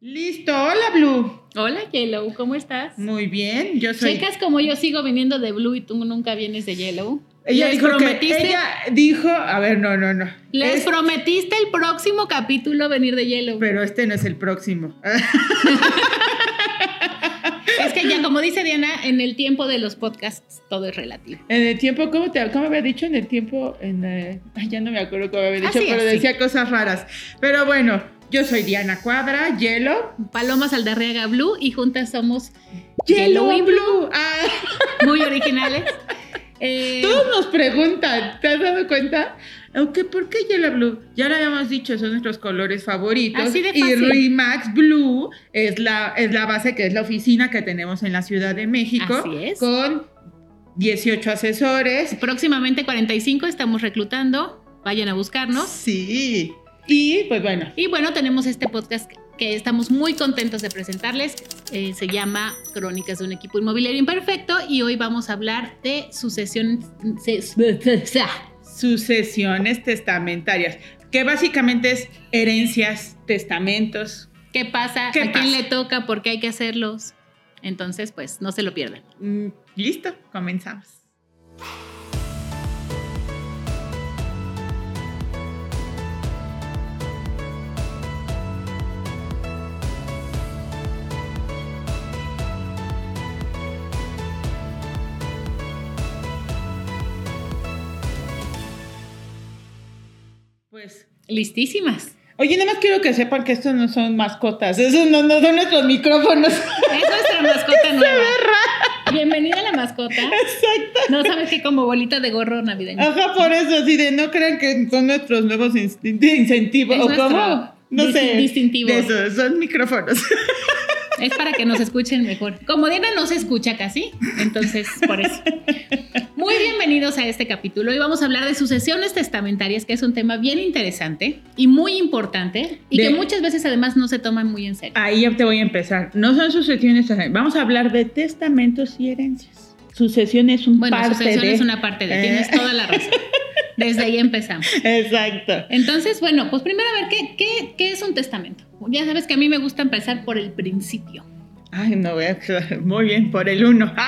Listo, hola Blue. Hola Yellow, ¿cómo estás? Muy bien, yo soy. Checas como yo sigo viniendo de Blue y tú nunca vienes de Yellow. Ella Les dijo que- prometiste, ella dijo, a ver, no, no, no. les Es- prometiste el próximo capítulo venir de Yellow. pero este no es el próximo. Es que ya como dice Diana, en el tiempo de los podcasts todo es relativo. En el tiempo, ¿cómo, te, cómo había dicho? En el tiempo, en, eh, ya no me acuerdo cómo había dicho, Así, pero decía cosas raras. Pero bueno, yo soy Diana Cuadra, Yellow. Paloma Saldarriaga Blue y juntas somos Yellow Yellow y Blue. Ah, muy originales. Eh, todos nos preguntan, ¿te has dado cuenta? Aunque, ¿por qué Yellow Blue? Ya lo habíamos dicho, son nuestros colores favoritos. Así de y fácil. Remax Blue es la, es la base, que es la oficina que tenemos en la Ciudad de México. Así es. Con 18 asesores. próximamente 45 estamos reclutando. Vayan a buscarnos. Sí. Y pues bueno, Y bueno, tenemos este podcast que estamos muy contentos de presentarles. Eh, se llama Crónicas de un equipo inmobiliario imperfecto y hoy vamos a hablar de sucesiones testamentarias, que básicamente es herencias, testamentos. ¿Qué pasa? ¿Qué ¿A quién le toca? ¿Por qué hay que hacerlos? Entonces, pues no se lo pierdan. Mm, Listo, comenzamos. Listísimas. Oye, nada más quiero que sepan que estos no son mascotas, esos no, no son nuestros micrófonos. Es nuestra mascota nueva. Bienvenida a la mascota. Exacto. No sabes que como bolita de gorro navideño. Ajá, por eso, así de no crean que son nuestros nuevos in- incentivos. Es ¿O nuestro cómo? No dis- sé. distintivo. De eso, son micrófonos. Es para que nos escuchen mejor. Como Diana no se escucha casi, entonces por eso. Muy bienvenidos a este capítulo. Hoy vamos a hablar de sucesiones testamentarias, que es un tema bien interesante y muy importante y De- que muchas veces además no se toman muy en serio. Ahí ya te voy a empezar. No son sucesiones, vamos a hablar de testamentos y herencias. Sucesión es un Bueno, parte sucesión de... es una parte de, tienes Eh. toda la razón. Desde ahí empezamos. Exacto. Entonces, bueno, pues primero a ver, ¿qué, qué, qué es un testamento? Ya sabes que a mí me gusta empezar por el principio. Ay, no voy a muy bien por el uno.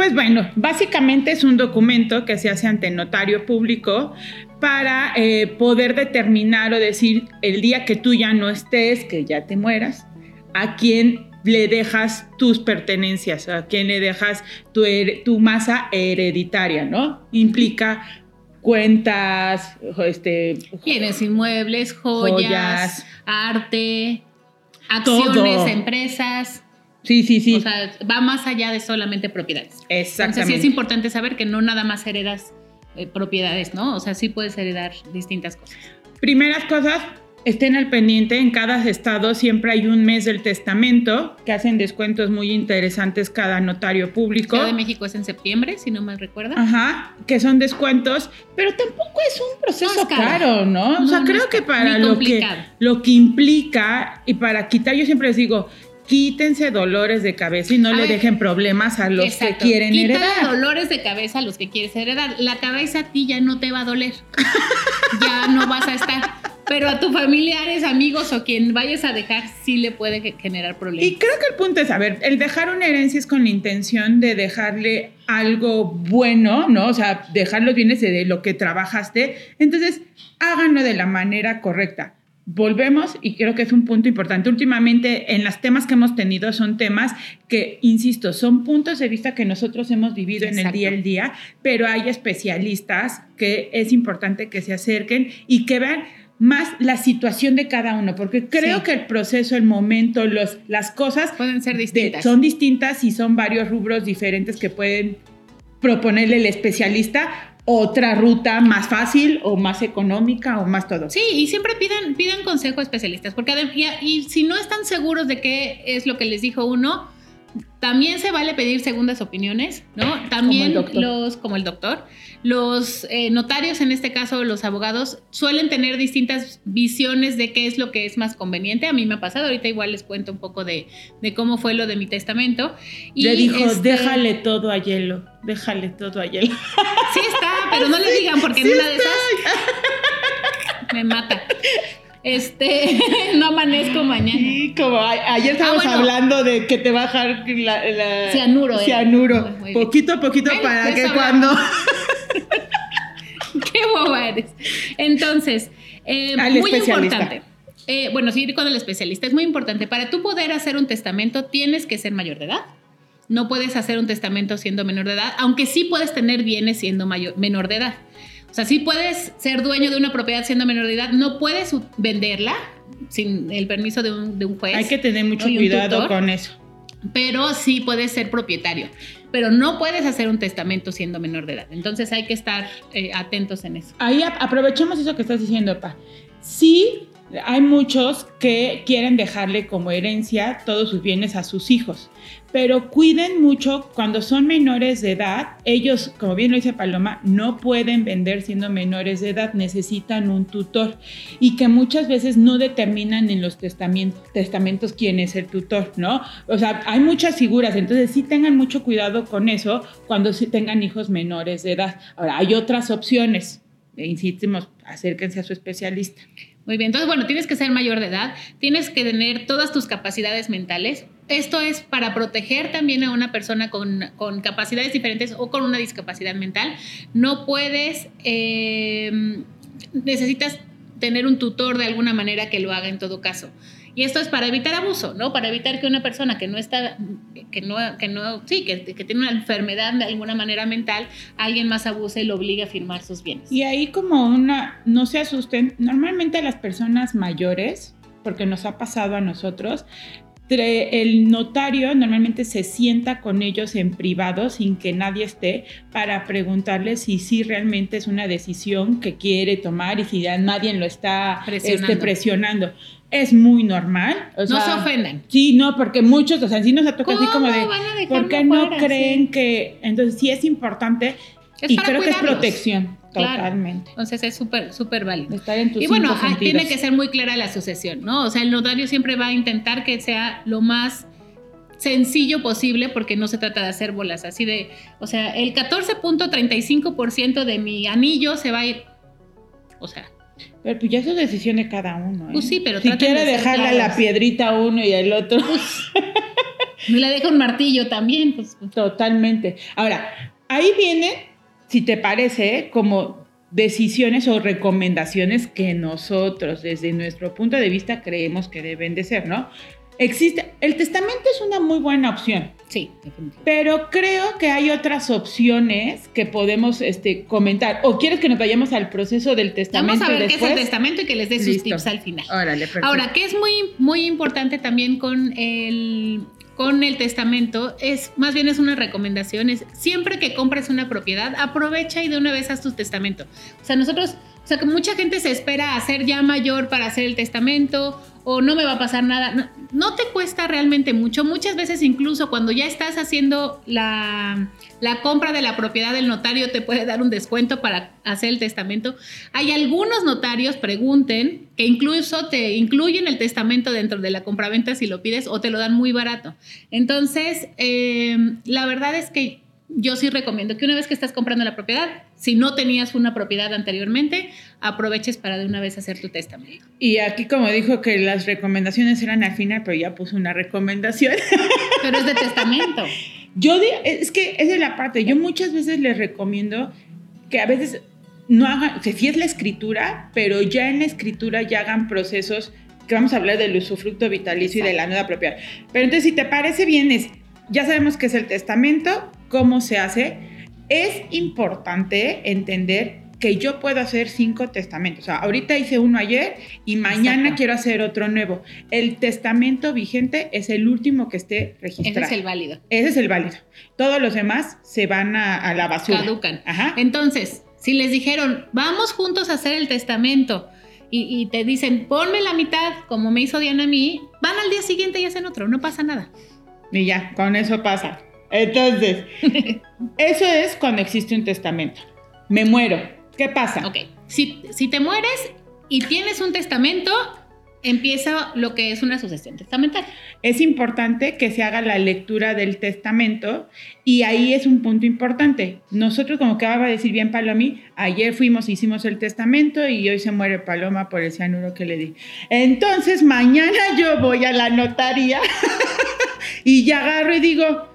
Pues bueno, básicamente es un documento que se hace ante notario público para eh, poder determinar o decir el día que tú ya no estés, que ya te mueras, a quién le dejas tus pertenencias, a quién le dejas tu, masa hereditaria, ¿no? Implica cuentas, este, Tienes inmuebles, joyas, Joyas. arte, acciones, Todo. empresas. sí, sí, sí, O sea, va más allá de solamente propiedades. Entonces sí exactamente. es importante saber que no nada más heredas eh, propiedades, ¿no? O sea, sí puedes heredar distintas cosas. Primeras cosas, estén al pendiente, en cada estado siempre hay un mes del testamento, que hacen descuentos muy interesantes cada notario público. Ciudad de México es en septiembre, si no mal recuerda. Ajá, que son descuentos, pero tampoco es un proceso No es caro. caro, ¿no? O sea, no creo es que para lo que, lo que implica y para quitar, yo siempre les digo, quítense dolores de cabeza y no A le ver, dejen problemas a los Exacto. que quieren heredar. dolores de cabeza a los que quieres heredar. La cabeza a ti ya no te va a doler. ya no vas a estar. Pero a tus familiares, amigos o quien vayas a dejar, sí le puede ge- generar problemas. Y creo que el punto es, a ver, el dejar una herencia es con la intención de dejarle algo bueno, ¿no? O sea, dejar los bienes de lo que trabajaste. Entonces, háganlo de la manera correcta. Volvemos y creo que es un punto importante. Últimamente, en los temas que hemos tenido, son temas que, insisto, son puntos de vista que nosotros hemos vivido en el Exacto. día al día, pero hay especialistas que es importante que se acerquen y que vean más la situación de cada uno, porque creo Sí. que el proceso, el momento, los, las cosas Pueden ser de- distintas. son distintas y son varios rubros diferentes que pueden proponerle el especialista otra ruta más fácil o más económica o más todo. Sí, y siempre pidan, pidan consejo a especialistas, porque y si no están seguros de qué es lo que les dijo uno, también se vale pedir segundas opiniones, ¿no? También doctor. los, como el doctor, los eh, notarios, en este caso los abogados, suelen tener distintas visiones de qué es lo que es más conveniente. A mí me ha pasado, ahorita igual les cuento un poco de, de cómo fue lo de mi testamento. Y, Le dijo, este, déjale todo a hielo, déjale todo a hielo. Sí está, pero no le digan porque en Sí una de esas me mata. Este, no amanezco mañana. así como ayer estábamos hablando de que te va a dejar la, cianuro. Cianuro. poquito a poquito para que cuando... Qué boba eres. Entonces, eh, muy importante. Eh, bueno, sí, con el especialista es muy importante. Para tú poder hacer un testamento tienes que ser mayor de edad. No puedes hacer un testamento siendo menor de edad, aunque sí puedes tener bienes siendo mayor, menor de edad. O sea, sí puedes ser dueño de una propiedad siendo menor de edad, no puedes venderla sin el permiso de un, juez. Hay que tener mucho cuidado con eso. Pero sí puedes ser propietario, pero no puedes hacer un testamento siendo menor de edad. Entonces hay que estar eh, atentos en eso. Ahí aprovechemos eso que estás diciendo, Pa. Sí hay muchos que quieren dejarle como herencia todos sus bienes a sus hijos, pero cuiden mucho cuando son menores de edad. Ellos, como bien lo dice Paloma, no pueden vender siendo menores de edad, necesitan un tutor y que muchas veces no determinan en los testamentos, quién es el tutor, ¿no? O sea, hay muchas figuras, entonces sí tengan mucho cuidado con eso cuando tengan hijos menores de edad. Ahora, hay otras opciones. E insistimos, acérquense a su especialista. Muy bien, entonces bueno, tienes que ser mayor de edad, tienes que tener todas tus capacidades mentales. Esto es para proteger también a una persona con, capacidades diferentes o con una discapacidad mental. No puedes, eh, necesitas tener un tutor de alguna manera que lo haga en todo caso. Y esto es para evitar abuso, ¿no? Para evitar que una persona que no está, que no, que no, sí, que, que, tiene una enfermedad de alguna manera mental, alguien más abuse y lo obligue a firmar sus bienes. Y ahí como una, no se asusten, normalmente las personas mayores, porque nos ha pasado a nosotros, el notario normalmente se sienta con ellos en privado sin que nadie esté para preguntarles si sí realmente es una decisión que quiere tomar y si ya nadie lo está este, presionando es muy normal. no se ofenden. Sí, no, porque muchos, o sea, sí nos ha tocado así como de, ¿por qué no creen que? Entonces sí es importante y creo que es protección. Totalmente. Entonces es súper, súper válido. Estar en tus y bueno, tiene que ser muy clara la sucesión, ¿no? O sea, el notario siempre va a intentar que sea lo más sencillo posible porque no se trata de hacer bolas así de, o sea, el 14.35% de mi anillo se va a ir, o sea, pero pues ya es decisión de cada uno. ¿eh? Pues sí, pero si quiere dejarle la piedrita a uno y al otro. me la deja un martillo también. Pues, pues. Totalmente. Ahora, ahí viene, si te parece, como decisiones o recomendaciones que nosotros, desde nuestro punto de vista, creemos que deben de ser, ¿no? Existe, el testamento es una muy buena opción. Sí, definitivamente. Pero creo que hay otras opciones que podemos este, comentar. ¿O quieres que nos vayamos al proceso del testamento? Vamos a ver qué es el testamento y que les dé sus tips al final. Órale, perfecto. Ahora, que es muy, muy importante también con el, con el testamento, es más bien es una recomendación, es siempre que compres una propiedad, aprovecha y de una vez haz tu testamento. O sea, nosotros, sea, que mucha gente se espera a ser ya mayor para hacer el testamento o no me va a pasar nada. No, te cuesta realmente mucho. Muchas veces incluso cuando ya estás haciendo la, compra de la propiedad del notario te puede dar un descuento para hacer el testamento. Hay algunos notarios, pregunten, que incluso te incluyen el testamento dentro de la compraventa si lo pides o te lo dan muy barato. Entonces, eh, la verdad es que yo sí recomiendo que una vez que estás comprando la propiedad, si no tenías una propiedad anteriormente, aproveches para de una vez hacer tu testamento. Y aquí como dijo que las recomendaciones eran al final, pero ya puso una recomendación. Pero es de testamento. Yo es que es la parte, yo muchas veces les recomiendo que a veces no hagan, si es la escritura, pero ya en la escritura ya hagan procesos que vamos a hablar del usufructo vitalicio y de la nueva propiedad. Pero entonces si te parece bien es, ya sabemos qué es el testamento, cómo se hace, es importante entender que yo puedo hacer cinco testamentos. O sea, ahorita hice uno ayer y mañana quiero hacer otro nuevo. El testamento vigente es el último que esté registrado. Ese es el válido. Ese es el válido. Todos los demás se van a, la basura. Caducan. Ajá. Entonces, si les dijeron, vamos juntos a hacer el testamento y, y te dicen, ponme la mitad, como me hizo Diana a mí, van al día siguiente y hacen otro, no pasa nada. Y ya, con eso pasa. Entonces, eso es cuando existe un testamento. Me muero. ¿Qué pasa? Ok. Si, si te mueres y tienes un testamento, empieza lo que es una sucesión testamentaria. Es importante que se haga la lectura del testamento y ahí es un punto importante. Nosotros, como acaba de decir bien Palomi, ayer fuimos, hicimos el testamento y hoy se muere Paloma por el cianuro que le di. Entonces, mañana yo voy a la notaría y ya agarro y digo,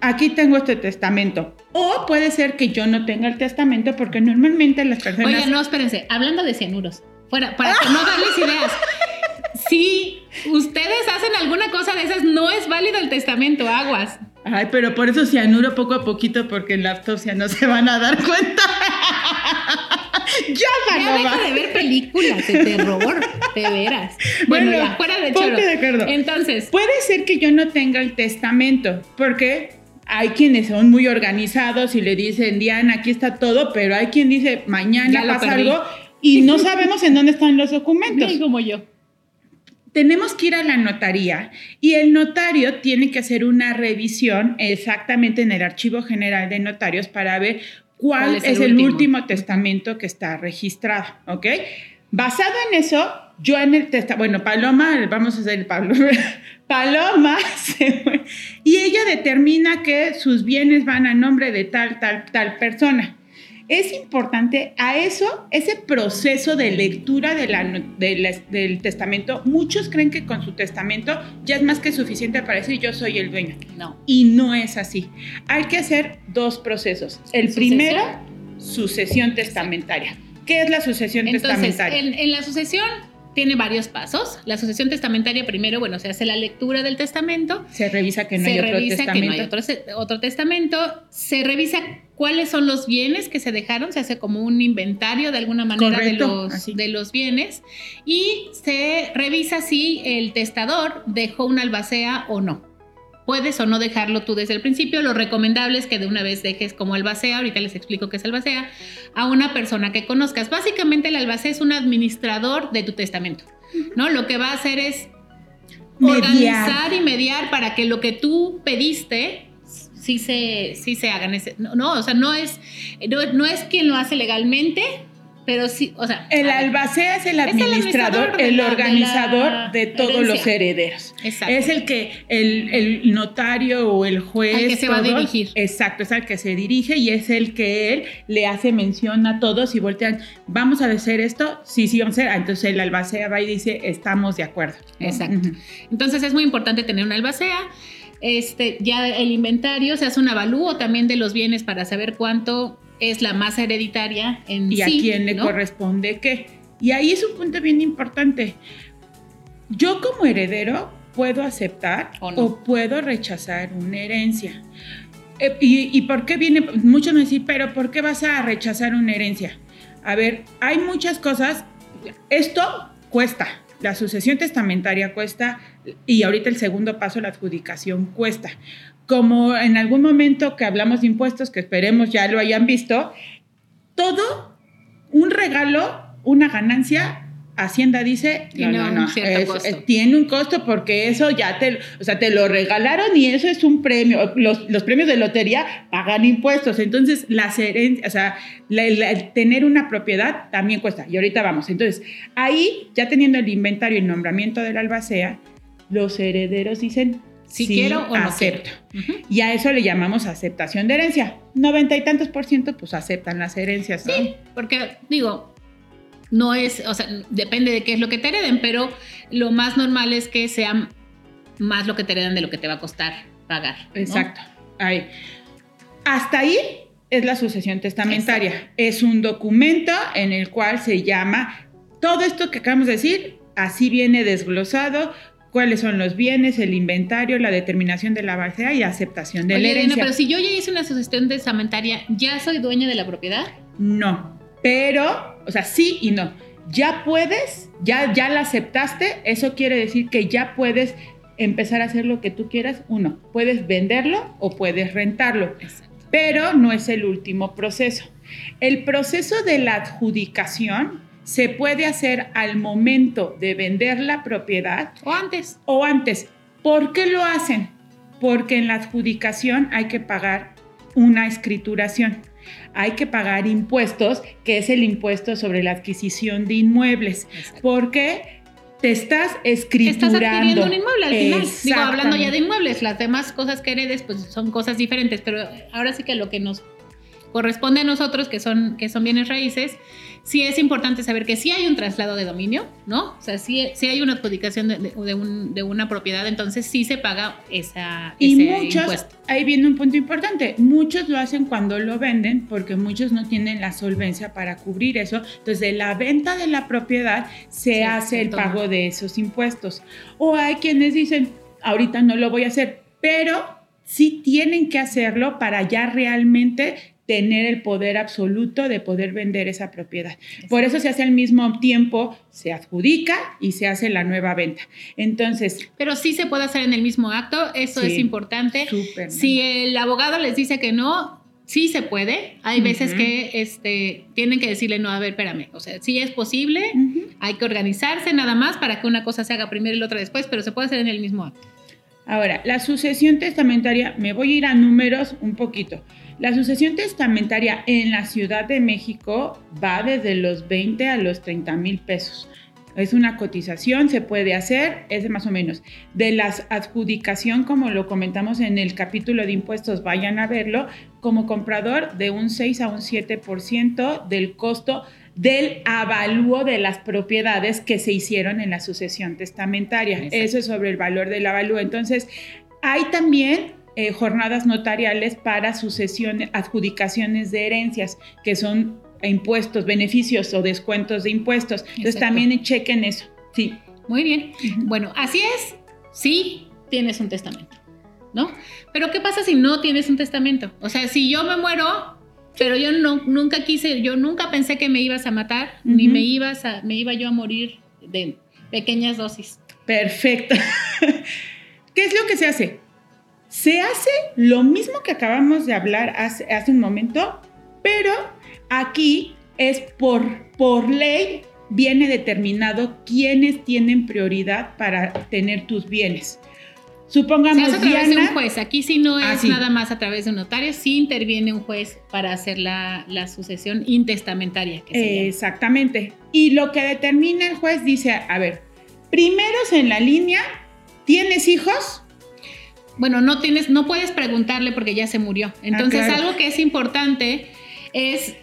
aquí tengo este testamento. O puede ser que yo no tenga el testamento porque normalmente las personas... Oye, no, espérense, hablando de cianuros, fuera, para que no darles ideas. Si ustedes hacen alguna cosa de esas, no es válido el testamento, aguas. Ay, pero por eso cianuro poco a poquito porque en la autopsia no se van a dar cuenta. ya, ya deja de ver películas de terror, de veras. Bueno, ya, fuera de choro. de acuerdo. Entonces, puede ser que yo no tenga el testamento, porque hay quienes son muy organizados y le dicen, Diana, aquí está todo, pero hay quien dice, mañana pasa algo y no sabemos en dónde están los documentos. Sí, como yo tenemos que ir a la notaría y el notario tiene que hacer una revisión exactamente en el archivo general de notarios para ver cuál, es, el, último? testamento que está registrado, ¿ok? Basado en eso, yo en el testamento, bueno, Paloma, vamos a hacer el Pablo, Paloma, y ella determina que sus bienes van a nombre de tal, tal, tal persona es importante a eso, ese proceso de lectura del testamento. Muchos creen que con su testamento ya es más que suficiente para decir yo soy el dueño. No. Y no es así. Hay que hacer dos procesos. El primero, sucesión testamentaria. ¿Qué es la sucesión testamentaria? En, en la sucesión tiene varios pasos. La sucesión testamentaria primero, bueno, se hace la lectura del testamento. Se revisa que no hay otro testamento. Que no hay otro, otro, testamento. Se revisa cuáles son los bienes que se dejaron. Se hace como un inventario de alguna manera de, los, de los bienes. Y se revisa si el testador dejó una albacea o no puedes o no dejarlo tú desde el principio. Lo recomendable es que de una vez dejes como albacea, ahorita les explico qué es albacea, a una persona que conozcas. Básicamente el albacea es un administrador de tu testamento, ¿no? Lo que va a hacer es organizar y mediar para que lo que tú pediste sí se, sí se hagan. No, no, o sea, no es, no es quien lo hace legalmente, pero sí, o sea. El albacea es el administrador, el, organizador de, todos los herederos. Exacto. Es el que el, notario o el juez. El que se va a dirigir. Exacto, es el que se dirige y es el que él le hace mención a todos y voltean, vamos a hacer esto, sí, sí, vamos a hacer. Entonces el albacea va y dice, estamos de acuerdo. Exacto. Entonces es muy importante tener un albacea. Este, ya el inventario se hace un avalúo también de los bienes para saber cuánto es la más hereditaria en y sí. Y a quién le corresponde qué. Y ahí es un punto bien importante. Yo como heredero puedo aceptar o, puedo rechazar una herencia. Eh, y, por qué viene? Muchos me dicen, pero ¿por qué vas a rechazar una herencia? A ver, hay muchas cosas. Esto cuesta. La sucesión testamentaria cuesta y ahorita el segundo paso, la adjudicación, cuesta como en algún momento que hablamos de impuestos, que esperemos ya lo hayan visto, todo un regalo, una ganancia, Hacienda dice, tiene no, un cierto costo. tiene un costo porque eso ya te, o sea, te lo regalaron y eso es un premio. Los, los premios de lotería pagan impuestos. Entonces, la o sea, tener una propiedad también cuesta. Y ahorita vamos. Entonces, ahí, ya teniendo el inventario y el nombramiento del albacea, los herederos dicen, si quiero o no acepto. Y a eso le llamamos aceptación de herencia. Noventa y tantos por ciento pues aceptan las herencias. Sí, porque digo, no es, o sea, depende de qué es lo que te hereden, pero lo más normal es que sea más lo que te heredan de lo que te va a costar pagar. Exacto. Ahí. Hasta ahí es la sucesión testamentaria. Es un documento en el cual se llama todo esto que acabamos de decir, así viene desglosado cuáles son los bienes, el inventario, la determinación de la base y aceptación de la herencia. pero si yo ya hice una sucesión testamentaria, ¿ya soy dueña de la propiedad? No, pero, o sea, sí y no. Ya puedes, ya, ya la aceptaste, eso quiere decir que ya puedes empezar a hacer lo que tú quieras. Uno, puedes venderlo o puedes rentarlo, pero no es el último proceso. El proceso de la adjudicación se puede hacer al momento de vender la propiedad. O antes. O antes. ¿Por qué lo hacen? Porque en la adjudicación hay que pagar una escrituración. Hay que pagar impuestos, que es el impuesto sobre la adquisición de inmuebles. Porque te estás escriturando. Estás adquiriendo un inmueble al final. Digo, hablando ya de inmuebles, las demás cosas que heredes pues son cosas diferentes, pero ahora sí que lo que nos corresponde a nosotros, que son, que son bienes raíces, sí es importante saber que sí hay un traslado de dominio, ¿no? O sea, sí, hay una adjudicación de, de, una propiedad, entonces sí se paga esa, y muchos, Ahí viene un punto importante. Muchos lo hacen cuando lo venden porque muchos no tienen la solvencia para cubrir eso. Entonces, de la venta de la propiedad se hace el pago de esos impuestos. O hay quienes dicen, ahorita no lo voy a hacer, pero sí tienen que hacerlo para ya realmente tener el poder absoluto de poder vender esa propiedad. Por eso se hace al mismo tiempo, se adjudica y se hace la nueva venta. Entonces... Pero sí se puede hacer en el mismo acto, eso es importante. si el abogado les dice que no, sí se puede. Hay veces que este, tienen que decirle, no, a ver, espérame. O sea, sí es posible, hay que organizarse nada más para que una cosa se haga primero y la otra después, pero se puede hacer en el mismo acto. Ahora, la sucesión testamentaria, me voy a ir a números un poquito. La sucesión testamentaria en la Ciudad de México va desde los 20 a los 30 mil pesos. Es una cotización, se puede hacer, es más o menos. De la adjudicación, como lo comentamos en el capítulo de impuestos, vayan a verlo, como comprador de un 6 a un 7% del costo del avalúo de las propiedades que se hicieron en la sucesión testamentaria. Eso es sobre el valor del avalúo. Entonces, hay también eh, jornadas notariales para sucesiones, adjudicaciones de herencias, que son impuestos, beneficios o descuentos de impuestos. Entonces, también chequen eso. Sí. Muy bien. Bueno, así es. Sí, tienes un testamento. ¿No? Pero ¿qué pasa si no tienes un testamento? O sea, si yo me muero, pero yo no, nunca quise, yo nunca pensé que me ibas a matar, ni me, ibas a, me iba yo a morir de pequeñas dosis. Perfecto. ¿Qué es lo que se hace? Se hace lo mismo que acabamos de hablar hace, hace un momento, pero aquí es por, por ley, viene determinado quiénes tienen prioridad para tener tus bienes. Supongamos. Hace a través de un juez. Aquí sí no es ah, nada más a través de un notario, sí interviene un juez para hacer la, sucesión intestamentaria. Exactamente. Y lo que determina el juez dice: a ver, primeros en la línea, ¿tienes hijos? Bueno, no tienes, no puedes preguntarle porque ya se murió. Ah, Entonces, algo que es importante es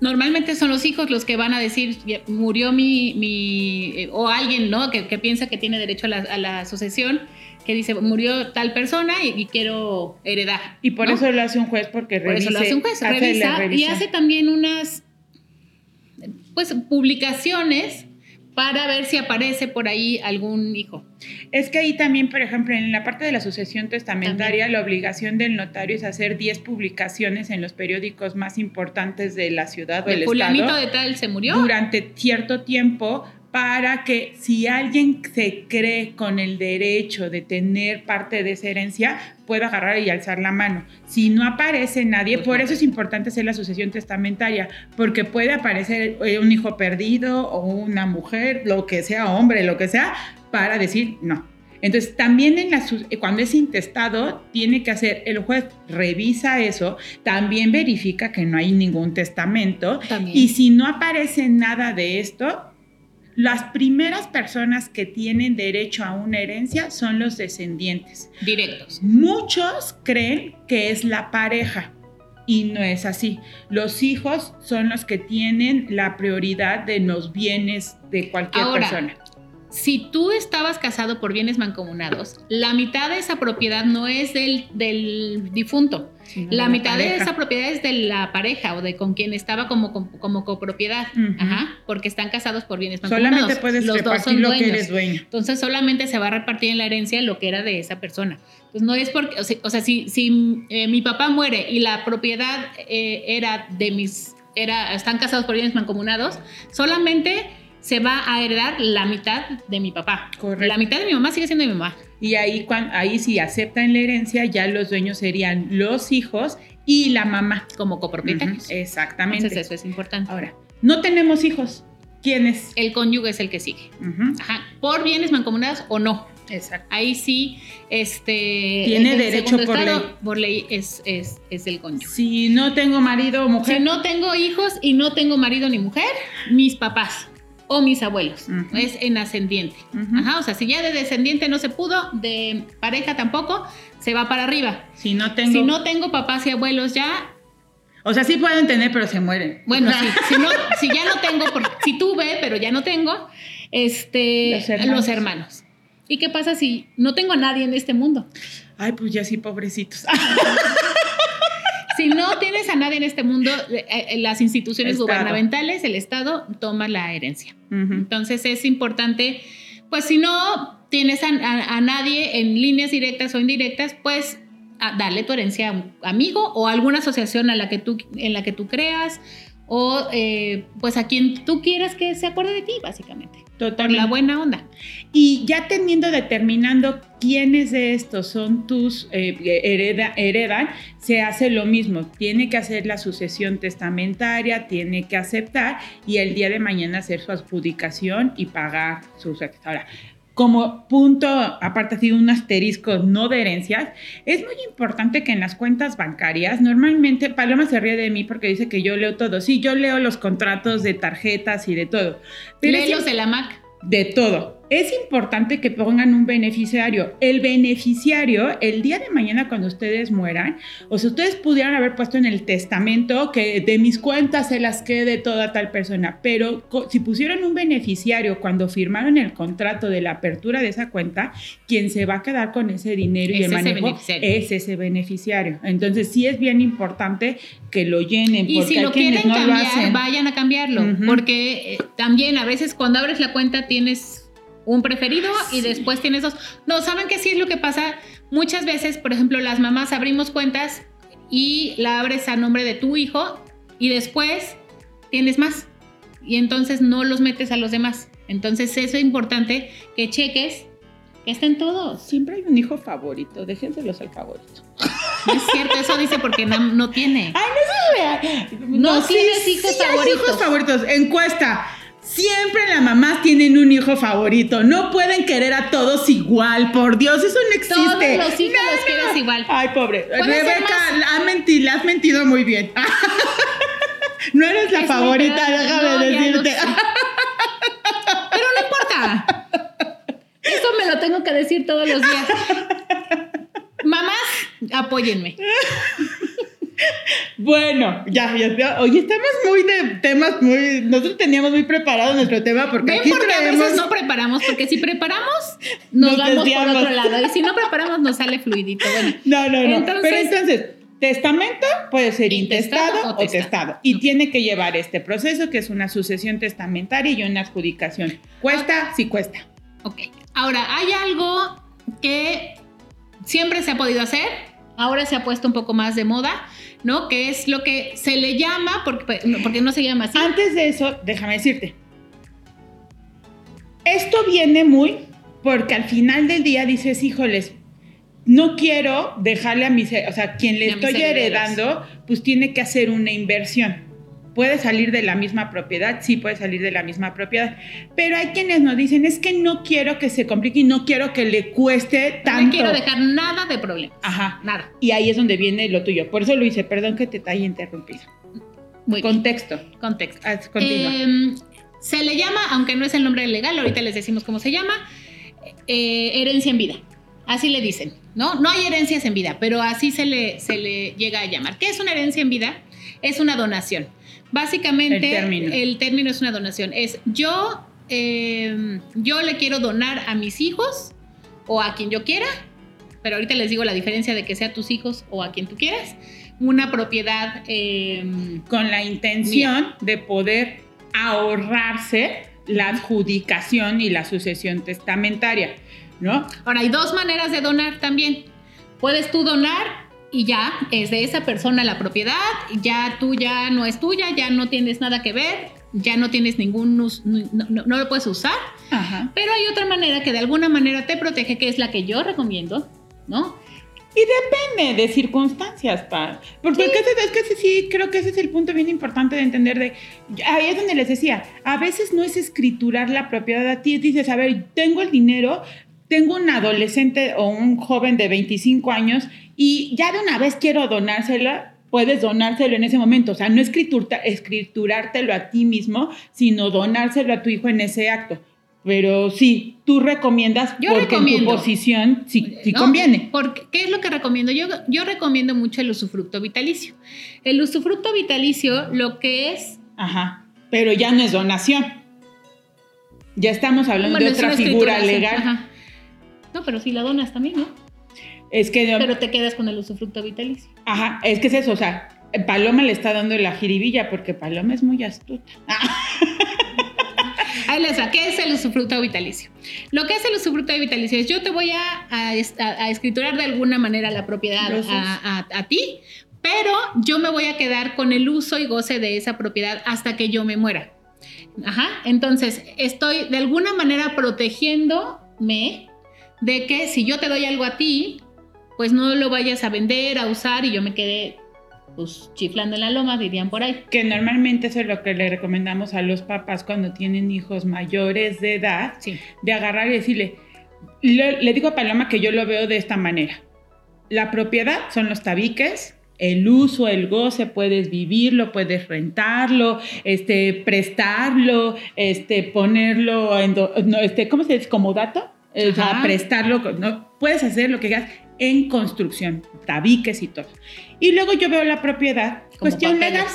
normalmente son los hijos los que van a decir, murió mi, mi eh, o alguien, ¿no? Que, piensa que tiene derecho a la, a la, sucesión que dice, murió tal persona y, quiero heredar. Y por eso lo hace un juez, porque Por eso lo hace un juez, revisa y hace también unas pues publicaciones para ver si aparece por ahí algún hijo. Es que ahí también, por ejemplo, en la parte de la sucesión testamentaria, la obligación del notario es hacer 10 publicaciones en los periódicos más importantes de la ciudad o del fulanito de tal se murió? Durante cierto tiempo para que si alguien se cree con el derecho de tener parte de esa herencia, pueda agarrar y alzar la mano. Si no aparece nadie, pues por eso es importante hacer la sucesión testamentaria, porque puede aparecer eh, un hijo perdido o una mujer, lo que sea, hombre, lo que sea, para decir no. Entonces, también en la, cuando es intestado, tiene que hacer, el juez revisa eso, también verifica que no hay ningún testamento, y si no aparece nada de esto, las primeras personas que tienen derecho a una herencia son los descendientes. Directos. Muchos creen que es la pareja y no es así. Los hijos son los que tienen la prioridad de los bienes de cualquier persona si tú estabas casado por bienes mancomunados, la mitad de esa propiedad no es del, del difunto. la mitad de esa propiedad es de la pareja o de con quien estaba como, como, copropiedad. Ajá, porque están casados por bienes mancomunados. Solamente puedes Los dos son lo que eres dueño. Entonces solamente se va a repartir en la herencia lo que era de esa persona. Entonces no es porque, o sea, si, si eh, mi papá muere y la propiedad eh, era de mis, era, están casados por bienes mancomunados, solamente se va a heredar la mitad de mi papá. Correcto. La mitad de mi mamá sigue siendo mi mamá. Y ahí, cuando, ahí si aceptan la herencia, ya los dueños serían los hijos y la mamá. Como copropietarios. exactamente. Entonces eso es importante. Ahora, no tenemos hijos. ¿Quién es? El cónyuge es el que sigue. Ajá. Por bienes mancomunados o no. Exacto. Ahí sí, este. Tiene derecho por ley. Por ley es, es, es, el cónyuge. Si no tengo marido o mujer. Si no tengo hijos y no tengo marido ni mujer, mis papás o mis abuelos. Es en ascendiente. Ajá, o sea, si ya de descendiente no se pudo, de pareja tampoco, se va para arriba. Si no tengo. Si no tengo papás y abuelos ya, O sea, sí pueden tener, pero se mueren. Bueno, sí, si, no, si ya no tengo, porque, si tuve, pero ya no tengo, este, Los hermanos. los hermanos. ¿Y qué pasa si no tengo a nadie en este mundo? Ay, pues ya sí, pobrecitos. Si no tienes a nadie en este mundo, eh, eh, las instituciones Estado. gubernamentales, el Estado, toma la herencia. Entonces es importante, pues si no tienes a, a- a nadie en líneas directas o indirectas, pues a- darle tu herencia a un amigo o a alguna asociación a la que tú, en la que tú creas o eh, pues a quien tú quieras que se acuerde de ti, básicamente. Totalmente. la buena onda. Y ya teniendo determinando quiénes de estos son tus eh, hereda- heredan, se hace lo mismo. Tiene que hacer la sucesión testamentaria, tiene que aceptar y el día de mañana hacer su adjudicación y pagar sus como punto, aparte así un asterisco no de herencias, es muy importante que en las cuentas bancarias, normalmente Paloma se ríe de mí porque dice que yo leo todo. Sí, yo leo los contratos de tarjetas y de todo. Pero Léelos de la Mac. de todo. Es importante que pongan un beneficiario. El beneficiario, el día de mañana cuando ustedes mueran, o si ustedes pudieran haber puesto en el testamento que de mis cuentas se las quede toda tal persona, pero si pusieron un beneficiario cuando firmaron el contrato de la apertura de esa cuenta, quien se va a quedar con ese dinero y Es el ese manejo beneficiario. es ese beneficiario. Entonces sí es bien importante que lo llenen. Y si lo quieren no cambiar, vayan a cambiarlo. Porque eh, también a veces cuando abres la cuenta tienes un preferido y después tienes dos. No, ¿saben qué sí es lo que pasa? Muchas veces, por ejemplo, las mamás abrimos cuentas y la abres a nombre de tu hijo y después tienes más. Y entonces no los metes a los demás. Entonces eso es importante que cheques que estén todos. Siempre hay un hijo favorito, déjenselos al favorito. No es cierto, eso dice porque no, no tiene. No, tienes hijos hay favoritos. hijos favoritos. Encuesta. Siempre las mamás tienen un hijo favorito. No pueden querer a todos igual. Por Dios, eso no existe. Todos los hijos No, los quieres igual. Ay, pobre. Rebeca, más. la, ha menti- le has mentido muy bien. no eres la Es favorita, déjame No, decirte. Pero no importa. Eso me lo tengo que decir todos los días. Mamás, apóyenme. Bueno, ya, ya. Oye, estamos muy de temas muy. Nosotros teníamos muy preparado nuestro tema porque Ven aquí porque a traemos. veces no preparamos, porque si preparamos, nos, Nos vamos por desviamos. otro lado. Y si no preparamos, nos sale fluidito. Bueno, No, no, no. Entonces- Pero entonces, testamento puede ser Intestado intestado, o testado. testado. Y tiene que llevar este proceso que es una sucesión testamentaria y una adjudicación. ¿Cuesta? Sí cuesta. ok. Ahora, hay algo que siempre se ha podido hacer, ahora se ha puesto un poco más de moda, ¿no? Que es lo que se le llama, porque, no- porque no se llama así. Antes de eso, déjame decirte. Esto viene muy porque al final del día dices, híjoles, no quiero dejarle a mis, o sea, quien le estoy heredando, pues tiene que hacer una inversión. Puede salir de la misma propiedad, sí puede salir de la misma propiedad, pero hay quienes nos dicen, es que no quiero que se complique y no quiero que le cueste No tanto. le quiero dejar nada de problema. Ajá. Nada. Y ahí es donde viene lo tuyo. Por eso lo hice, perdón que te haya interrumpido. Muy bien. Contexto. Contexto. Haz- continúa. Eh, se le llama, aunque no es el nombre legal, ahorita les decimos cómo se llama, eh, herencia en vida. Así le dicen, ¿no? No hay herencias en vida, pero así se le, se le llega a llamar. ¿Qué es una herencia en vida? Es una donación. Básicamente, El término. el término es una donación. Es yo, eh, yo le quiero donar a mis hijos o a quien yo quiera, pero ahorita les digo la diferencia de que sea tus hijos o a quien tú quieras, una propiedad eh, con la intención de poder ahorrarse la adjudicación y la sucesión testamentaria, ¿no? Ahora, hay dos maneras de donar también. Puedes tú donar y ya es de esa persona la propiedad, ya tú ya no es tuya, ya no tienes nada que ver, ya no tienes ningún, no, no- no lo puedes usar, Ajá. pero hay otra manera que de alguna manera te protege, que es la que yo recomiendo, ¿no? Y depende de circunstancias, pa. Porque es, que, es que sí, creo que ese es el punto bien importante de entender de... Ahí es donde les decía, a veces no es escriturar la propiedad a ti, dices, a ver, tengo el dinero, tengo un adolescente o un joven de 25 años y ya de una vez quiero donársela, puedes donárselo en ese momento. O sea, no escriturártelo a ti mismo, sino donárselo a tu hijo en ese acto. Pero sí, tú recomiendas Yo porque en tu posición sí, sí ¿no? conviene. Porque, ¿Qué es lo que recomiendo? Yo, yo recomiendo mucho el usufructo vitalicio. El usufructo vitalicio lo que es... Ajá. Pero ya no es donación. Ya estamos hablando bueno, de otra figura legal. ajá. No, pero si la donas también, ¿no? Es que Pero te quedas con el usufructo vitalicio. Ajá, es que es eso, o sea, Paloma le está dando la jiribilla porque Paloma es muy astuta. Ahí les va. ¿Qué es el usufructo vitalicio? Lo que es el usufructo vitalicio es yo te voy a, a, escriturar de alguna manera la propiedad a- a ti, pero yo me voy a quedar con el uso y goce de esa propiedad hasta que yo me muera. Ajá. Entonces, estoy de alguna manera protegiéndome de que si yo te doy algo a ti, pues no lo vayas a vender, a usar y yo me quede pues chiflando en la loma, dirían por ahí. Que normalmente eso es lo que le recomendamos a los papás cuando tienen hijos mayores de edad, Sí. de agarrar y decirle, le, le digo a Paloma que yo lo veo de esta manera. La propiedad son los tabiques, el uso, el goce, puedes vivirlo, puedes rentarlo, este, prestarlo, este, ponerlo en, do- no, este, ¿cómo se dice? Como dato, o sea, prestarlo, no, puedes hacer lo que quieras en construcción, tabiques y todo. Y luego yo veo la propiedad, Como cuestión legal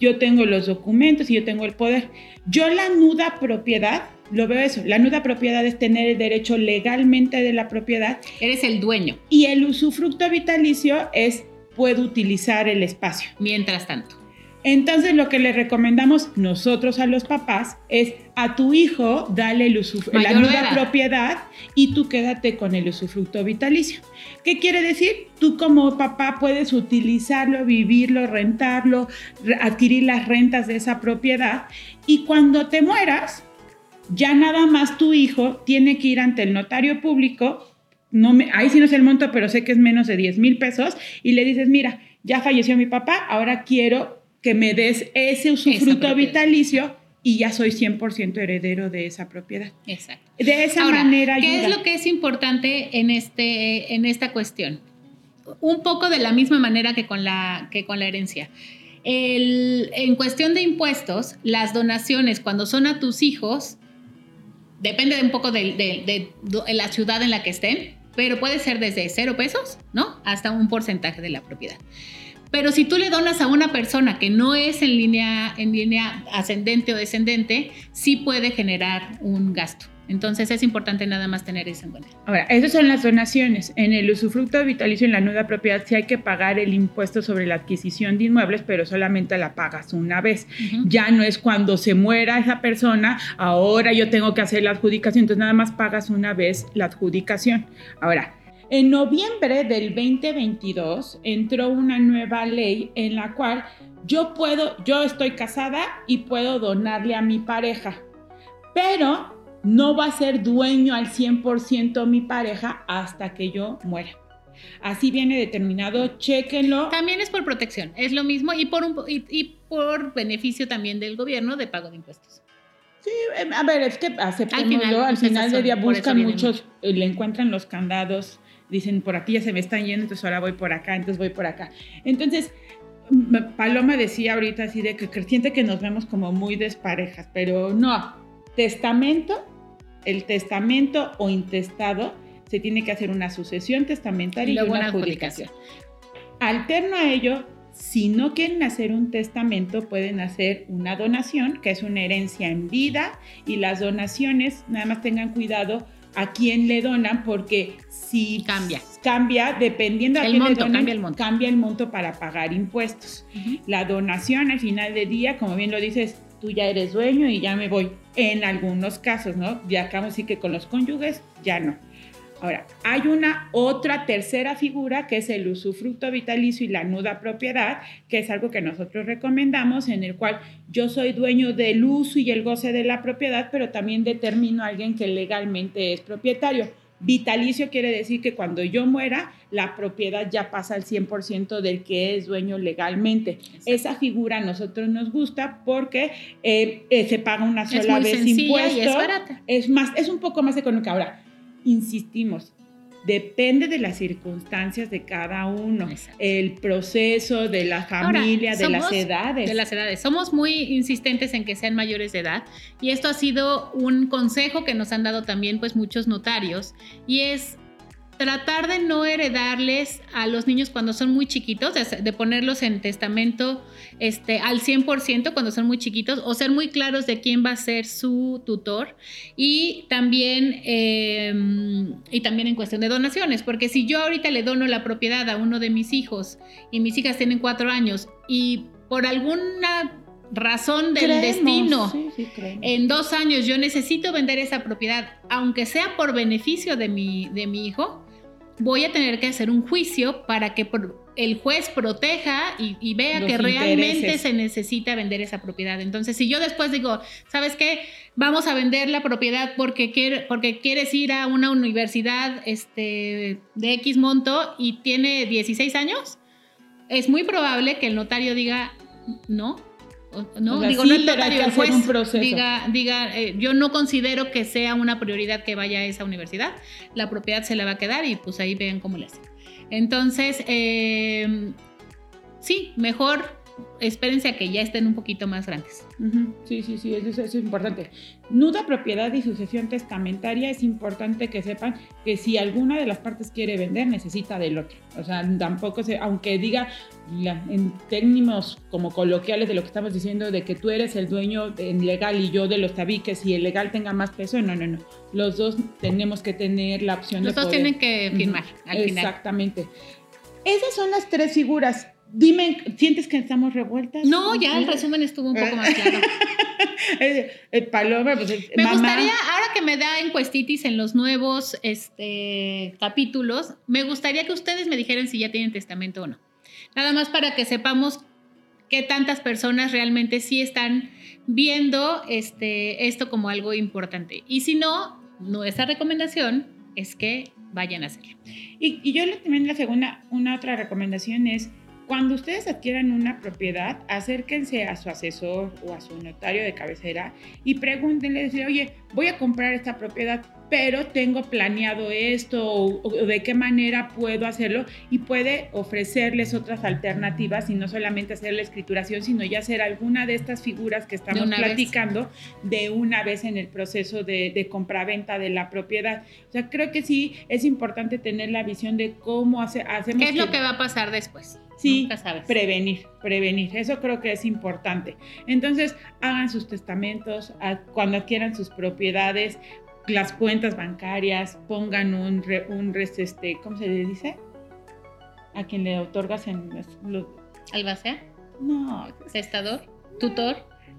yo tengo los documentos y yo tengo el poder. Yo la nuda propiedad, lo veo eso, la nuda propiedad es tener el derecho legalmente de la propiedad Eres el dueño, y el usufructo vitalicio es puedo utilizar el espacio. mientras tanto. Entonces lo que le recomendamos nosotros a los papás es a tu hijo dale el la edad. propiedad y tú quédate con el usufructo vitalicio. ¿Qué quiere decir? Tú como papá puedes utilizarlo, vivirlo, rentarlo, re- adquirir las rentas de esa propiedad y cuando te mueras, ya nada más tu hijo tiene que ir ante el notario público, no me, ahí sí no es el monto, pero sé que es menos de 10 mil pesos, y le dices, mira, ya falleció mi papá, ahora quiero que me des ese usufructo vitalicio y ya soy 100% heredero de esa propiedad. Exacto. De esa Ahora, manera ¿qué ayuda. es lo que es importante en, este, en esta cuestión? Un poco de la misma manera que con la, que con la herencia. El- en cuestión de impuestos, las donaciones cuando son a tus hijos, depende de un poco de, de- la ciudad en la que estén, pero puede ser desde cero pesos, ¿no? Hasta un porcentaje de la propiedad. Pero si tú le donas a una persona que no es en línea, en línea ascendente o descendente, sí puede generar un gasto. Entonces es importante nada más tener eso en cuenta. Ahora, esas son las donaciones. En el usufructo vitalicio en la nuda propiedad sí hay que pagar el impuesto sobre la adquisición de inmuebles, pero solamente la pagas una vez. Ya no es cuando se muera esa persona, ahora yo tengo que hacer la adjudicación, entonces nada más pagas una vez la adjudicación. Ahora, en noviembre del 2022 entró una nueva ley en la cual yo puedo, yo estoy casada y puedo donarle a mi pareja, pero no va a ser dueño al 100% mi pareja hasta que yo muera. Así viene determinado, chéquenlo. También es por protección, es lo mismo y por, un, y, y por beneficio también del gobierno de pago de impuestos. Sí, eh, a ver, es que aceptémoslo, Al final, al pues, final del día buscan muchos, le encuentran los candados, dicen por aquí ya se me están yendo, entonces ahora voy por acá, entonces voy por acá. Entonces, Paloma decía ahorita así de que siente que nos vemos como muy desparejas, pero no, testamento, el testamento o intestado, se tiene que hacer una sucesión testamentaria y, luego una adjudicación. Alterno a ello, si no quieren hacer un testamento, pueden hacer una donación, que es una herencia en vida, y las donaciones, nada más tengan cuidado a quién le donan, porque si Cambia. cambia dependiendo a El quién monto, le donan, cambia el monto. cambia el monto para pagar impuestos. La donación al final del día, como bien lo dices, tú ya eres dueño y ya me voy. En algunos casos, ¿no? Ya acabamos sí que con los cónyuges ya no. Ahora, hay una otra tercera figura que es el usufructo vitalicio y la nuda propiedad, que es algo que nosotros recomendamos, en el cual yo soy dueño del uso y el goce de la propiedad, pero también determino a alguien que legalmente es propietario. Vitalicio quiere decir que cuando yo muera, la propiedad ya pasa al 100% del que es dueño legalmente. Esa figura a nosotros nos gusta porque eh, eh, se paga una sola muy vez sencilla y impuesto. es barata. Es más, es un poco más económica. Ahora, insistimos, depende de las circunstancias de cada uno, el proceso de la familia, de las edades. De las edades. Somos muy insistentes en que sean mayores de edad y esto ha sido un consejo que nos han dado también pues muchos notarios y es tratar de no heredarles a los niños cuando son muy chiquitos, de, ponerlos en testamento este, al 100% cuando son muy chiquitos, o ser muy claros de quién va a ser su tutor. Y también, em, y también en cuestión de donaciones, porque si yo ahorita le dono la propiedad a uno de mis hijos y mis hijas tienen cuatro años y por alguna razón del destino. en dos años yo necesito vender esa propiedad, aunque sea por beneficio de mi, de mi hijo, voy a tener que hacer un juicio para que el juez proteja y, vea que realmente se necesita vender esa propiedad. Entonces, si yo después digo, ¿sabes qué? Vamos a vender la propiedad porque, porque quieres ir a una universidad este, de X monto y tiene 16 años, es muy probable que el notario diga, no, no, digo, no notario, el juez diga, diga eh, yo no considero que sea una prioridad que vaya a esa universidad, la propiedad se la va a quedar y pues ahí vean cómo le hacen. Entonces, eh, sí, mejor espérense a que ya estén un poquito más grandes. Sí, sí, sí, eso, es importante. Nuda propiedad y sucesión testamentaria es importante que sepan que si alguna de las partes quiere vender, necesita del otro. O sea, tampoco se, aunque diga en términos como coloquiales de lo que estamos diciendo, de que tú eres el dueño en legal y yo de los tabiques y el legal tenga más peso, no, no, no. Los dos tenemos que tener la opción los de. Los dos tienen que firmar al final. Exactamente. Esas son las tres figuras Dime, ¿sientes que estamos revueltas? No, ya el resumen estuvo un poco más claro. el paloma, pues, me gustaría, ahora que me da encuestitis en los nuevos este, capítulos, me gustaría que ustedes me dijeran si ya tienen testamento o no. Nada más para que sepamos qué tantas personas realmente sí están viendo este, esto como algo importante. Y si no, nuestra recomendación es que vayan a hacerlo. Y, y yo también la segunda, una otra recomendación es cuando ustedes adquieran una propiedad, acérquense a su asesor o a su notario de cabecera y pregúntenle, oye, voy a comprar esta propiedad, pero tengo planeado esto o, de qué manera puedo hacerlo y puede ofrecerles otras alternativas y no solamente hacer la escrituración, sino ya hacer alguna de estas figuras que estamos platicando de una vez en el proceso de, de compra-venta de la propiedad. O sea, creo que sí es importante tener la visión de cómo hace, hacemos... ¿Qué es lo que va a pasar después? Sí, prevenir, prevenir. Eso creo que es importante. Entonces, hagan sus testamentos, cuando adquieran sus propiedades, las cuentas bancarias, pongan un, un este, ¿cómo se le dice? A quien le otorgas en... Lo, ¿Albacea? No. ¿Testador? ¿Tutor?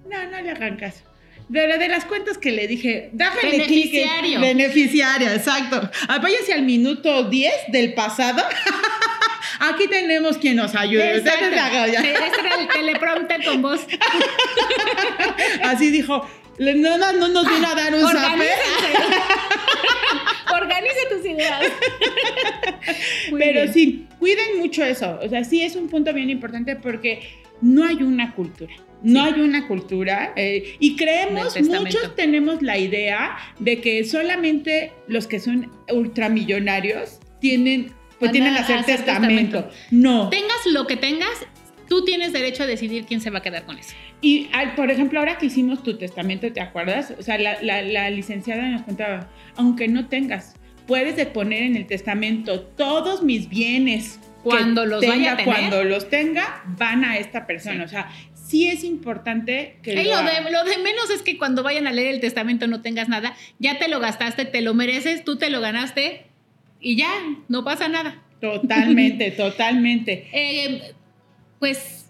No, no le hagan caso. De, de las cuentas que le dije, dájale Beneficiario. Beneficiario, exacto. Apóyense al minuto 10 del pasado. Aquí tenemos quien nos ayude. Este era el teleprompter con voz. Así dijo, no, no, no nos viene a dar un zape. Organice tus ideas. Pero sí, cuiden mucho eso. O sea, sí es un punto bien importante porque no hay una cultura. No hay una cultura eh, y creemos, muchos tenemos la idea de que solamente los que son ultramillonarios tienen pues tienen que hacer, testamento. No. Tengas lo que tengas, tú tienes derecho a decidir quién se va a quedar con eso. Y, por ejemplo, ahora que hicimos tu testamento, ¿te acuerdas? O sea, la, licenciada nos contaba, aunque no tengas, puedes poner en el testamento todos mis bienes. Cuando los tenga, vaya a tener. Cuando los tenga, van a esta persona. O sea, sí es importante que... lo, de, lo de menos es que cuando vayan a leer el testamento no tengas nada, ya te lo gastaste, te lo mereces, tú te lo ganaste, y ya, no pasa nada. Totalmente, totalmente. Eh, pues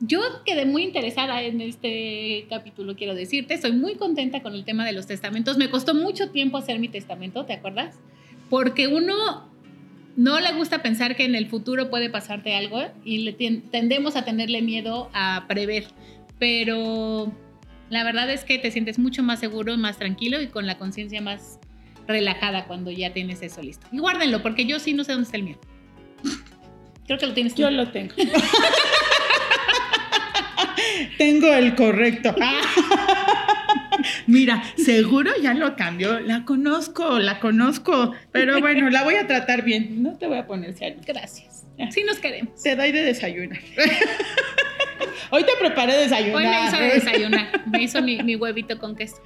yo quedé muy interesada en este capítulo, quiero decirte. Estoy muy contenta con el tema de los testamentos. Me costó mucho tiempo hacer mi testamento, ¿te acuerdas? Porque uno no le gusta pensar que en el futuro puede pasarte algo y le tendemos a tenerle miedo a prever. Pero la verdad es que te sientes mucho más seguro, más tranquilo y con la conciencia más relajada cuando ya tienes eso listo. Y guárdenlo, porque yo sí no sé dónde está el mío. Creo que lo tienes tú. Yo lo tengo. tengo el correcto. Mira, seguro ya lo cambió. La conozco, la conozco. Pero bueno, la voy a tratar bien. No te voy a poner serio. Gracias. Sí nos queremos. Te doy de desayunar. Hoy te preparé desayunar. Hoy me hizo de desayunar. Me hizo mi, mi huevito con queso.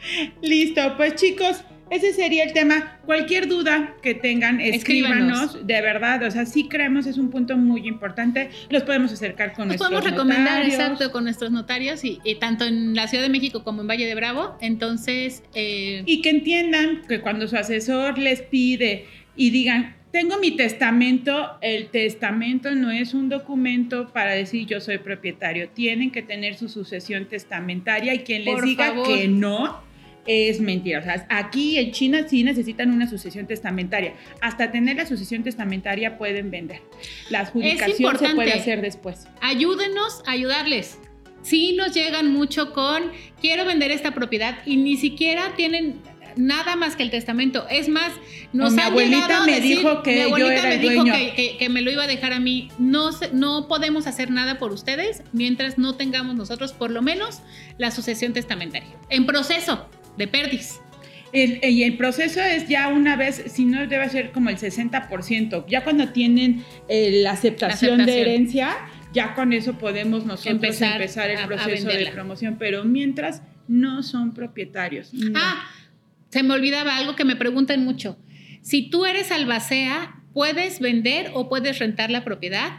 Listo, pues chicos, ese sería el tema. Cualquier duda que tengan, escríbanos. Escríbanos. De verdad, o sea, sí creemos, es un punto muy importante. Los podemos acercar con Nos nuestros podemos recomendar, notarios. exacto, con nuestros notarios y, y tanto en la Ciudad de México como en Valle de Bravo. Entonces, eh, Y que entiendan que cuando su asesor les pide y digan, tengo mi testamento, el testamento no es un documento para decir yo soy propietario. Tienen que tener su sucesión testamentaria y quien les Por diga favor. que no es mentira. O sea, aquí en China sí necesitan una sucesión testamentaria. Hasta tener la sucesión testamentaria pueden vender. La adjudicación se puede hacer después. ayúdenos a ayudarles. Sí nos llegan mucho con quiero vender esta propiedad y ni siquiera tienen nada más que el testamento. Es más, nos mi abuelita me decir- dijo que mi yo abuelita era me dijo que, que- que me lo iba a dejar a mí. No, no podemos hacer nada por ustedes mientras no tengamos nosotros por lo menos la sucesión testamentaria. En proceso de perdis. El- y el proceso es ya una vez, si no debe ser como el 60%, ya cuando tienen eh, la, aceptación La de herencia, ya con eso podemos nosotros Empezar empezar, el a- a proceso de promoción, pero mientras no son propietarios. no. Ah, se me olvidaba algo que me preguntan mucho. Si tú eres albacea, ¿puedes vender o puedes rentar la propiedad?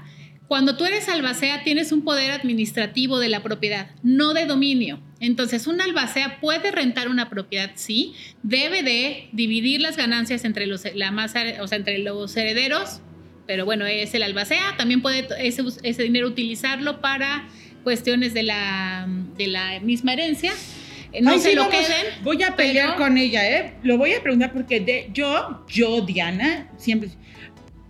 Cuando tú eres albacea, tienes un poder administrativo de la propiedad, no de dominio. Entonces, un albacea puede rentar una propiedad, sí, debe de dividir las ganancias entre los, la más, o sea, entre los herederos, pero bueno, es el albacea, también puede ese, ese dinero utilizarlo para cuestiones de la, de la misma herencia. Eh, No Ay, se sí, lo vamos, queden. Voy a pelear pero- con ella, ¿eh? Lo voy a preguntar porque de, yo, yo, Diana, siempre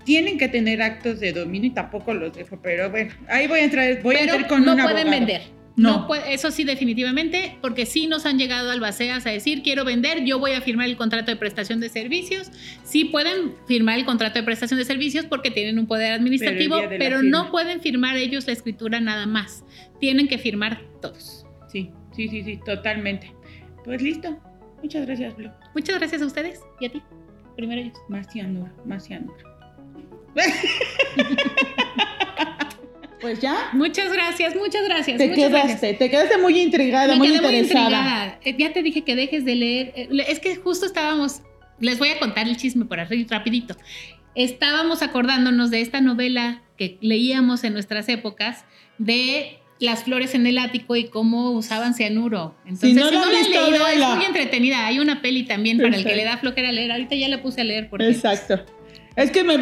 tienen que tener actos de dominio y tampoco los dejo, pero bueno, ahí voy a entrar, voy a entrar con no un pueden abogado. vender. No. No. eso sí, definitivamente, porque sí nos han llegado albaceas a decir, quiero vender, yo voy a firmar el contrato de prestación de servicios. Sí pueden firmar el contrato de prestación de servicios porque tienen un poder administrativo, pero, no pueden firmar ellos la escritura nada más. Tienen que firmar todos. Sí, sí, sí, sí, totalmente. Pues listo. Muchas gracias, Blue. Muchas gracias a ustedes y a ti. Primero ellos. Más cianuro, más cianuro. pues ya. Muchas gracias, muchas gracias. Te muchas quedaste, gracias. te quedaste muy intrigada, Me muy interesada. intrigada. Eh, Ya te dije que dejes de leer. Eh, Es que justo estábamos, les voy a contar el chisme por arriba rapidito. Estábamos acordándonos de esta novela que leíamos en nuestras épocas de las flores en el ático y cómo usaban cianuro. Entonces, Si si no no, la han la han visto, leído, es muy entretenida. Hay una peli también para el que le da flojera leer. Ahorita ya la puse a leer porque Exacto. Es que me,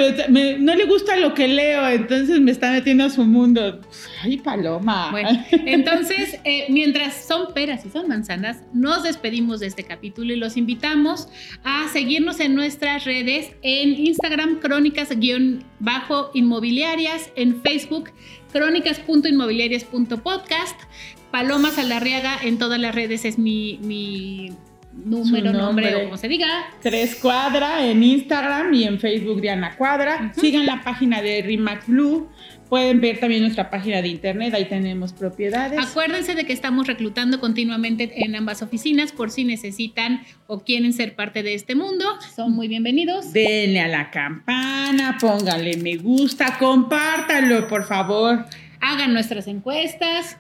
no le gusta lo que leo, entonces me está metiendo a su mundo. Ay, paloma. Bueno, entonces, eh, mientras son peras y son manzanas, nos despedimos de este capítulo y los invitamos a seguirnos en nuestras redes, en Instagram, crónicas-inmobiliarias, en Facebook, crónicas.inmobiliarias.podcast, Paloma Salarriaga en todas las redes es mi, mi número, nombre. o como se diga. Tres Cuadra en Instagram y en Facebook Diana Cuadra. Sigan la página de Rimax Blue. Pueden ver también nuestra página de internet, ahí tenemos propiedades. Acuérdense de que estamos reclutando continuamente en ambas oficinas por si necesitan o quieren ser parte de este mundo. Son muy bienvenidos. Denle a la campana, pónganle me gusta, compártanlo, por favor. Hagan nuestras encuestas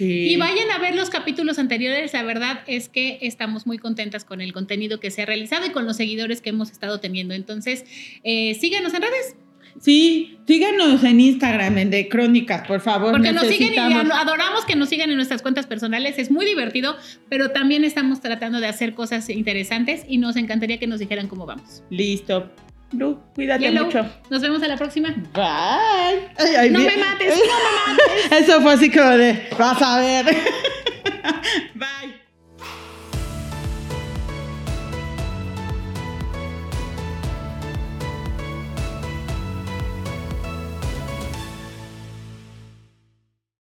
Sí. y vayan a ver los capítulos anteriores. La verdad es que estamos muy contentas con el contenido que se ha realizado y con los seguidores que hemos estado teniendo. Entonces, eh, síganos en redes Sí, síganos en Instagram, en de Crónicas, por favor. porque nos siguen y adoramos que nos sigan en nuestras cuentas personales. Es muy divertido, pero también estamos tratando de hacer cosas interesantes y nos encantaría que nos dijeran cómo vamos. Listo. Lu, cuídate mucho. Nos vemos a la próxima. Bye. No me mates, no me mates. Eso fue así como de, vas a ver. Bye.